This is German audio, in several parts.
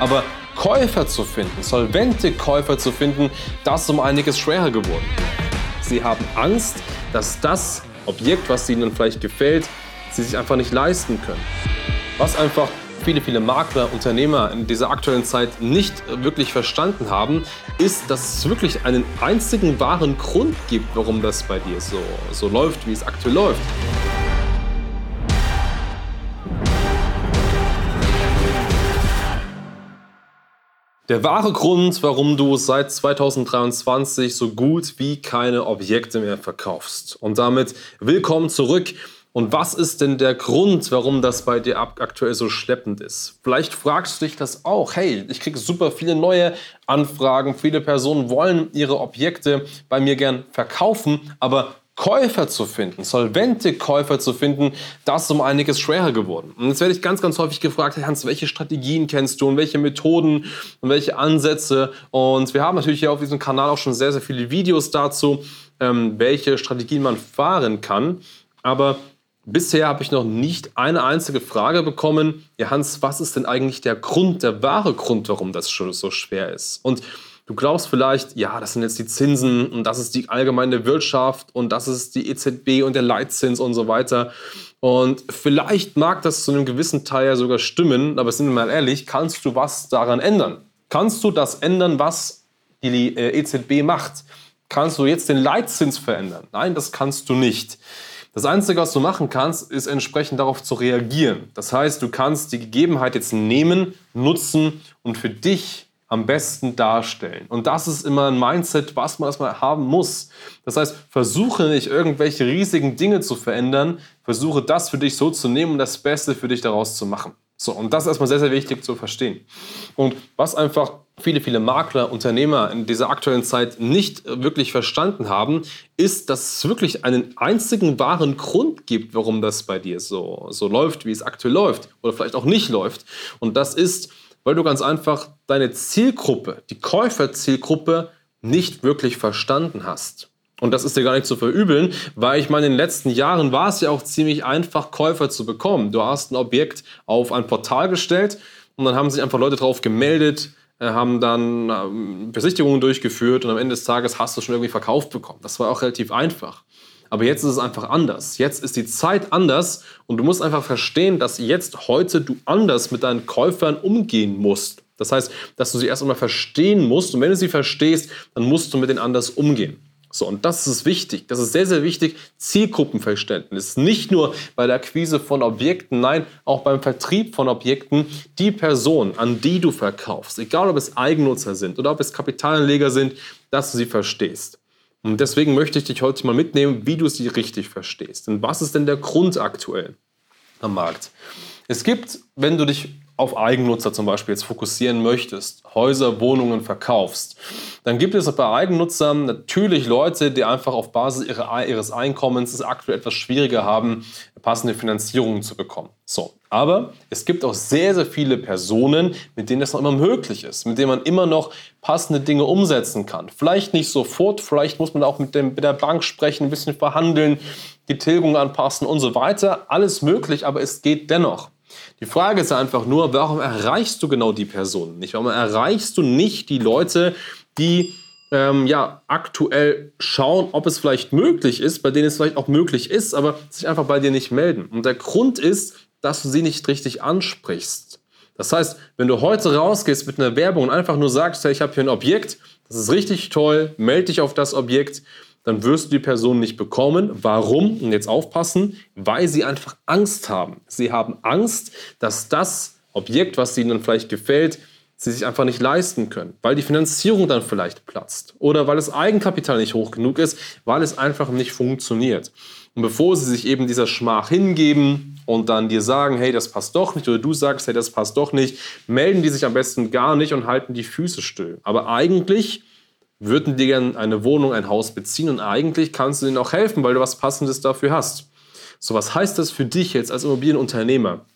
Aber Käufer zu finden, solvente Käufer zu finden, das ist um einiges schwerer geworden. Sie haben Angst, dass das Objekt, was ihnen vielleicht gefällt, sie sich einfach nicht leisten können. Was einfach viele, viele Makler, Unternehmer in dieser aktuellen Zeit nicht wirklich verstanden haben, ist, dass es wirklich einen einzigen wahren Grund gibt, warum das bei dir so, so läuft, wie es aktuell läuft. Der wahre Grund, warum du seit 2023 so gut wie keine Objekte mehr verkaufst. Und damit willkommen zurück. Und was ist denn der Grund, warum das bei dir aktuell so schleppend ist? Vielleicht fragst du dich das auch. Hey, ich kriege super viele neue Anfragen. Viele Personen wollen ihre Objekte bei mir gern verkaufen, aber Käufer zu finden, solvente Käufer zu finden, das ist um einiges schwerer geworden. Und jetzt werde ich ganz, ganz häufig gefragt, Hans, welche Strategien kennst du und welche Methoden und welche Ansätze? Und wir haben natürlich hier auf diesem Kanal auch schon sehr, sehr viele Videos dazu, ähm, welche Strategien man fahren kann. Aber bisher habe ich noch nicht eine einzige Frage bekommen, ja Hans, was ist denn eigentlich der Grund, der wahre Grund, warum das so schwer ist? Und Du glaubst vielleicht, ja, das sind jetzt die Zinsen und das ist die allgemeine Wirtschaft und das ist die EZB und der Leitzins und so weiter. Und vielleicht mag das zu einem gewissen Teil ja sogar stimmen, aber sind wir mal ehrlich, kannst du was daran ändern? Kannst du das ändern, was die äh, EZB macht? Kannst du jetzt den Leitzins verändern? Nein, das kannst du nicht. Das Einzige, was du machen kannst, ist entsprechend darauf zu reagieren. Das heißt, du kannst die Gegebenheit jetzt nehmen, nutzen und für dich am besten darstellen. Und das ist immer ein Mindset, was man erstmal haben muss. Das heißt, versuche nicht irgendwelche riesigen Dinge zu verändern, versuche das für dich so zu nehmen und das Beste für dich daraus zu machen. So, und das ist erstmal sehr, sehr wichtig zu verstehen. Und was einfach viele, viele Makler, Unternehmer in dieser aktuellen Zeit nicht wirklich verstanden haben, ist, dass es wirklich einen einzigen wahren Grund gibt, warum das bei dir so, so läuft, wie es aktuell läuft oder vielleicht auch nicht läuft. Und das ist, weil du ganz einfach deine Zielgruppe, die Käuferzielgruppe, nicht wirklich verstanden hast. Und das ist dir gar nicht zu verübeln, weil ich meine, in den letzten Jahren war es ja auch ziemlich einfach, Käufer zu bekommen. Du hast ein Objekt auf ein Portal gestellt und dann haben sich einfach Leute drauf gemeldet, äh, haben dann ähm, Besichtigungen durchgeführt und am Ende des Tages hast du schon irgendwie verkauft bekommen. Das war auch relativ einfach. Aber jetzt ist es einfach anders. Jetzt ist die Zeit anders und du musst einfach verstehen, dass jetzt heute du anders mit deinen Käufern umgehen musst. Das heißt, dass du sie erst einmal verstehen musst und wenn du sie verstehst, dann musst du mit denen anders umgehen. So, und das ist wichtig. Das ist sehr, sehr wichtig. Zielgruppenverständnis. Nicht nur bei der Akquise von Objekten, nein, auch beim Vertrieb von Objekten. Die Person, an die du verkaufst, egal ob es Eigennutzer sind oder ob es Kapitalanleger sind, dass du sie verstehst. Und deswegen möchte ich dich heute mal mitnehmen, wie du sie richtig verstehst. Denn was ist denn der Grund aktuell am Markt? Es gibt, wenn du dich auf Eigennutzer zum Beispiel jetzt fokussieren möchtest, Häuser, Wohnungen verkaufst, dann gibt es bei Eigennutzern natürlich Leute, die einfach auf Basis ihres Einkommens es aktuell etwas schwieriger haben, passende Finanzierungen zu bekommen. So, aber es gibt auch sehr, sehr viele Personen, mit denen das noch immer möglich ist, mit denen man immer noch passende Dinge umsetzen kann. Vielleicht nicht sofort, vielleicht muss man auch mit, dem, mit der Bank sprechen, ein bisschen verhandeln, die Tilgung anpassen und so weiter. Alles möglich, aber es geht dennoch. Die Frage ist einfach nur, warum erreichst du genau die Personen nicht? Warum erreichst du nicht die Leute, die ähm, ja, aktuell schauen, ob es vielleicht möglich ist, bei denen es vielleicht auch möglich ist, aber sich einfach bei dir nicht melden. Und der Grund ist, dass du sie nicht richtig ansprichst. Das heißt, wenn du heute rausgehst mit einer Werbung und einfach nur sagst, hey, ich habe hier ein Objekt, das ist richtig toll, melde dich auf das Objekt, dann wirst du die Person nicht bekommen. Warum? Und jetzt aufpassen, weil sie einfach Angst haben. Sie haben Angst, dass das Objekt, was ihnen dann vielleicht gefällt, sie sich einfach nicht leisten können, weil die Finanzierung dann vielleicht platzt oder weil das Eigenkapital nicht hoch genug ist, weil es einfach nicht funktioniert. Und bevor sie sich eben dieser Schmach hingeben und dann dir sagen, hey, das passt doch nicht, oder du sagst, hey, das passt doch nicht, melden die sich am besten gar nicht und halten die Füße still. Aber eigentlich würden die gerne eine Wohnung, ein Haus beziehen und eigentlich kannst du ihnen auch helfen, weil du was Passendes dafür hast. So, was heißt das für dich jetzt als Immobilienunternehmer?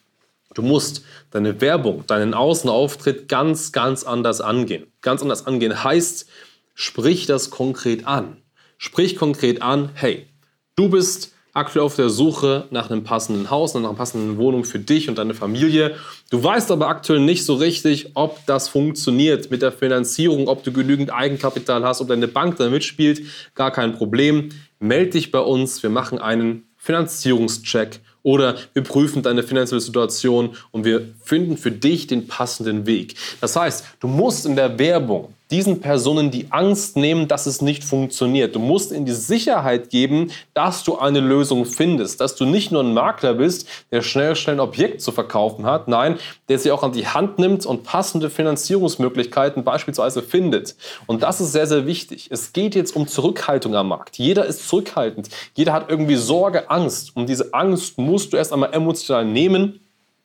Du musst deine Werbung, deinen Außenauftritt ganz, ganz anders angehen. Ganz anders angehen heißt, sprich das konkret an. Sprich konkret an, hey, du bist aktuell auf der Suche nach einem passenden Haus, nach einer passenden Wohnung für dich und deine Familie. Du weißt aber aktuell nicht so richtig, ob das funktioniert mit der Finanzierung, ob du genügend Eigenkapital hast, ob deine Bank da mitspielt. Gar kein Problem. Meld dich bei uns. Wir machen einen Finanzierungscheck oder wir prüfen deine finanzielle Situation und wir finden für dich den passenden Weg. Das heißt, du musst in der Werbung diesen Personen die Angst nehmen, dass es nicht funktioniert. Du musst ihnen die Sicherheit geben, dass du eine Lösung findest, dass du nicht nur ein Makler bist, der schnell, schnell ein Objekt zu verkaufen hat, nein, der sie auch an die Hand nimmt und passende Finanzierungsmöglichkeiten beispielsweise findet. Und das ist sehr, sehr wichtig. Es geht jetzt um Zurückhaltung am Markt. Jeder ist zurückhaltend. Jeder hat irgendwie Sorge, Angst. Und diese Angst musst du erst einmal emotional nehmen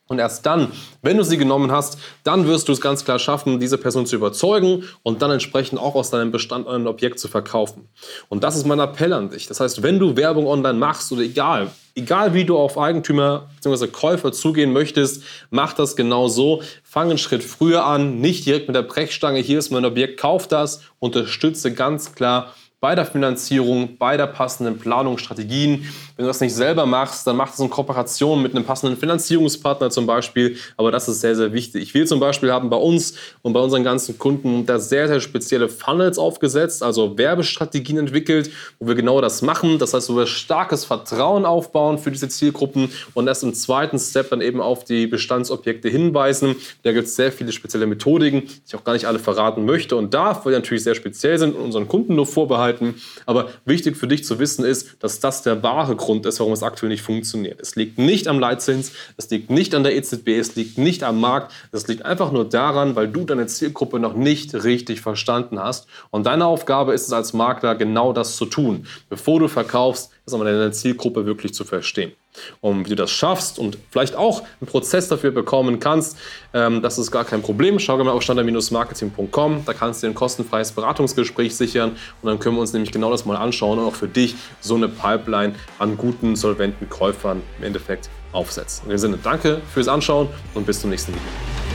und erst dann, wenn du sie genommen hast, dann wirst du es ganz klar schaffen, diese Person zu überzeugen und dann entsprechend auch aus deinem Bestand ein Objekt zu verkaufen. Und das ist mein Appell an dich. Das heißt, wenn du Werbung online machst oder egal, egal wie du auf Eigentümer bzw. Käufer zugehen möchtest, mach das genau so. Fang einen Schritt früher an, nicht direkt mit der Brechstange, hier ist mein Objekt, kauf das, unterstütze ganz klar bei der Finanzierung, bei der passenden Planung, Strategien. Wenn du das nicht selber machst, dann mach das in Kooperation mit einem passenden Finanzierungspartner zum Beispiel. Aber das ist sehr, sehr wichtig. Wir zum Beispiel haben bei uns und bei unseren ganzen Kunden da sehr, sehr spezielle Funnels aufgesetzt, also Werbestrategien entwickelt, wo wir genau das machen. Das heißt, wo wir starkes Vertrauen aufbauen für diese Zielgruppen und erst im zweiten Step dann eben auf die Bestandsobjekte hinweisen. Da gibt es sehr viele spezielle Methodiken, die ich auch gar nicht alle verraten möchte und darf, weil die natürlich sehr speziell sind und unseren Kunden nur vorbehalten. Aber wichtig für dich zu wissen ist, dass das der wahre Grund ist, warum es aktuell nicht funktioniert. Es liegt nicht am Leitzins, es liegt nicht an der EZB, es liegt nicht am Markt. Es liegt einfach nur daran, weil du deine Zielgruppe noch nicht richtig verstanden hast. Und deine Aufgabe ist es als Makler, genau das zu tun. Bevor du verkaufst, aber deine Zielgruppe wirklich zu verstehen. Und wie du das schaffst und vielleicht auch einen Prozess dafür bekommen kannst, ähm, das ist gar kein Problem. Schau mal auf standard-marketing.com, da kannst du dir ein kostenfreies Beratungsgespräch sichern und dann können wir uns nämlich genau das mal anschauen und auch für dich so eine Pipeline an guten, solventen Käufern im Endeffekt aufsetzen. In dem Sinne, danke fürs Anschauen und bis zum nächsten Video.